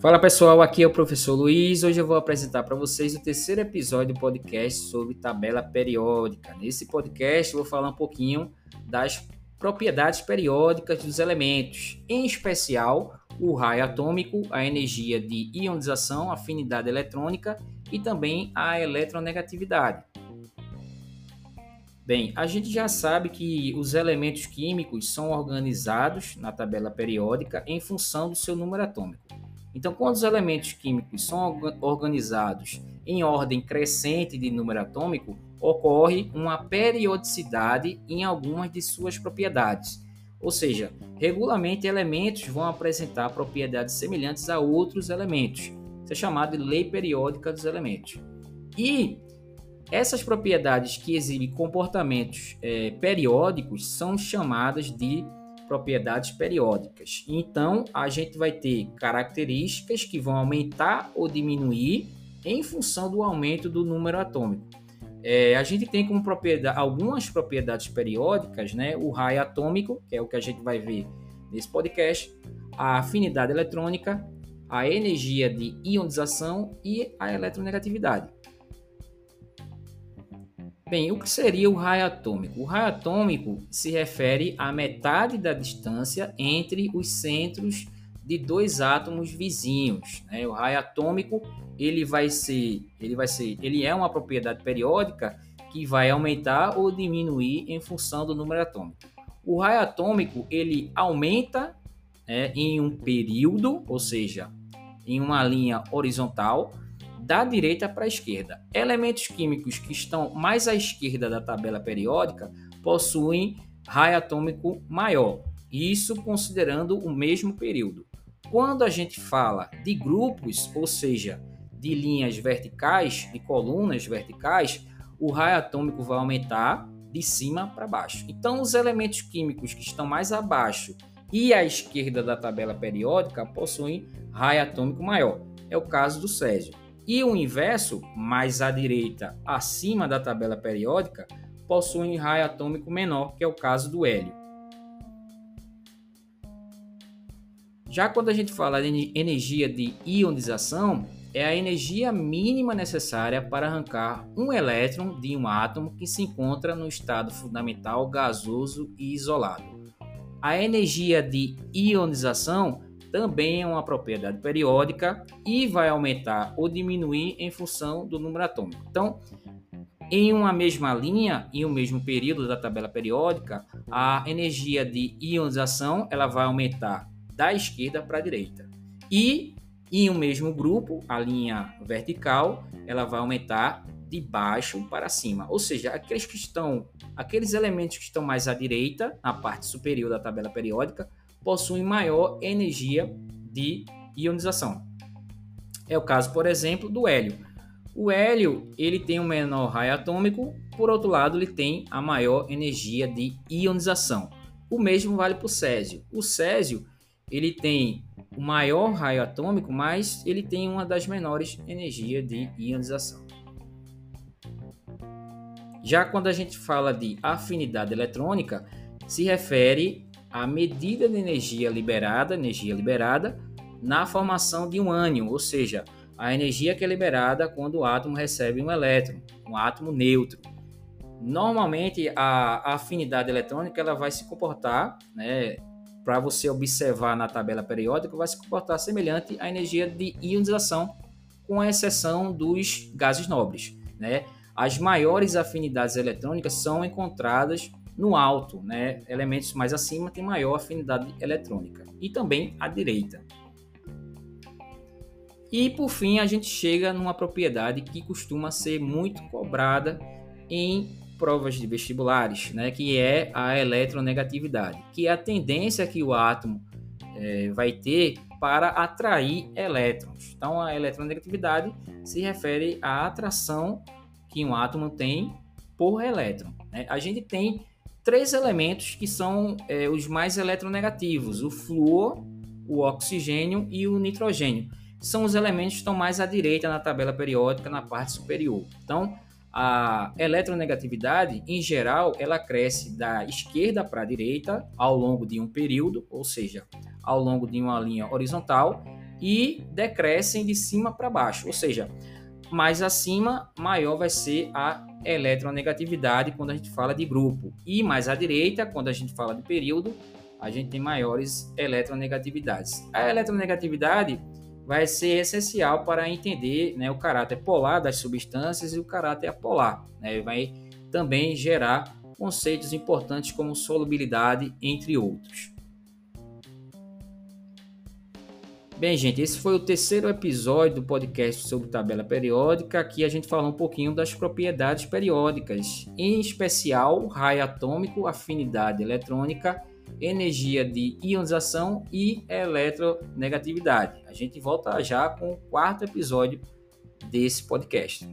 Fala pessoal, aqui é o professor Luiz. Hoje eu vou apresentar para vocês o terceiro episódio do podcast sobre tabela periódica. Nesse podcast eu vou falar um pouquinho das propriedades periódicas dos elementos, em especial o raio atômico, a energia de ionização, afinidade eletrônica e também a eletronegatividade. Bem, a gente já sabe que os elementos químicos são organizados na tabela periódica em função do seu número atômico. Então, quando os elementos químicos são organizados em ordem crescente de número atômico, ocorre uma periodicidade em algumas de suas propriedades. Ou seja, regularmente elementos vão apresentar propriedades semelhantes a outros elementos. Isso é chamado de lei periódica dos elementos. E essas propriedades que exibem comportamentos é, periódicos são chamadas de propriedades periódicas. Então, a gente vai ter características que vão aumentar ou diminuir em função do aumento do número atômico. É, a gente tem como propriedade, algumas propriedades periódicas, né? O raio atômico, que é o que a gente vai ver nesse podcast, a afinidade eletrônica, a energia de ionização e a eletronegatividade. Bem, o que seria o raio atômico? O raio atômico se refere à metade da distância entre os centros de dois átomos vizinhos. Né? O raio atômico ele vai ser, ele vai ser, ele é uma propriedade periódica que vai aumentar ou diminuir em função do número atômico. O raio atômico ele aumenta né, em um período, ou seja, em uma linha horizontal, da direita para a esquerda. Elementos químicos que estão mais à esquerda da tabela periódica possuem raio atômico maior, isso considerando o mesmo período. Quando a gente fala de grupos, ou seja, de linhas verticais, de colunas verticais, o raio atômico vai aumentar de cima para baixo. Então, os elementos químicos que estão mais abaixo e à esquerda da tabela periódica possuem raio atômico maior. É o caso do césio. E o inverso, mais à direita, acima da tabela periódica, possui raio atômico menor, que é o caso do hélio. Já quando a gente fala de energia de ionização, é a energia mínima necessária para arrancar um elétron de um átomo que se encontra no estado fundamental gasoso e isolado. A energia de ionização também é uma propriedade periódica e vai aumentar ou diminuir em função do número atômico. Então, em uma mesma linha, em um mesmo período da tabela periódica, a energia de ionização ela vai aumentar da esquerda para a direita. E em um mesmo grupo, a linha vertical, ela vai aumentar de baixo para cima. Ou seja, aqueles que estão, aqueles elementos que estão mais à direita, na parte superior da tabela periódica, possuem maior energia de ionização. É o caso, por exemplo, do hélio. O hélio ele tem um menor raio atômico, por outro lado, ele tem a maior energia de ionização. O mesmo vale para o césio. O césio ele tem o maior raio atômico, mas ele tem uma das menores energias de ionização. Já quando a gente fala de afinidade eletrônica, se refere a medida de energia liberada, energia liberada, na formação de um ânion, ou seja, a energia que é liberada quando o átomo recebe um elétron, um átomo neutro. Normalmente a, afinidade eletrônica ela vai se comportar, né, para você observar na tabela periódica, vai se comportar semelhante à energia de ionização, com exceção dos gases nobres. Né? As maiores afinidades eletrônicas são encontradas no alto, né, elementos mais acima têm maior afinidade eletrônica e também à direita. E por fim, a gente chega numa propriedade que costuma ser muito cobrada em provas de vestibulares, né, que é a eletronegatividade, que é a tendência que o átomo é, vai ter para atrair elétrons. Então, a eletronegatividade se refere à atração que um átomo tem por elétron. Né? A gente tem três elementos que são é, os mais eletronegativos: o flúor, o oxigênio e o nitrogênio. São os elementos que estão mais à direita na tabela periódica, na parte superior. Então, a eletronegatividade, em geral, ela cresce da esquerda para a direita ao longo de um período, ou seja, ao longo de uma linha horizontal, e decrescem de cima para baixo, ou seja, mais acima, maior vai ser a eletronegatividade quando a gente fala de grupo. E mais à direita, quando a gente fala de período, a gente tem maiores eletronegatividades. A eletronegatividade vai ser essencial para entender né, o caráter polar das substâncias e o caráter apolar. Né? Vai também gerar conceitos importantes como solubilidade, entre outros. Bem, gente, esse foi o terceiro episódio do podcast sobre tabela periódica. Aqui a gente falou um pouquinho das propriedades periódicas, em especial raio atômico, afinidade eletrônica, energia de ionização e eletronegatividade. A gente volta já com o quarto episódio desse podcast.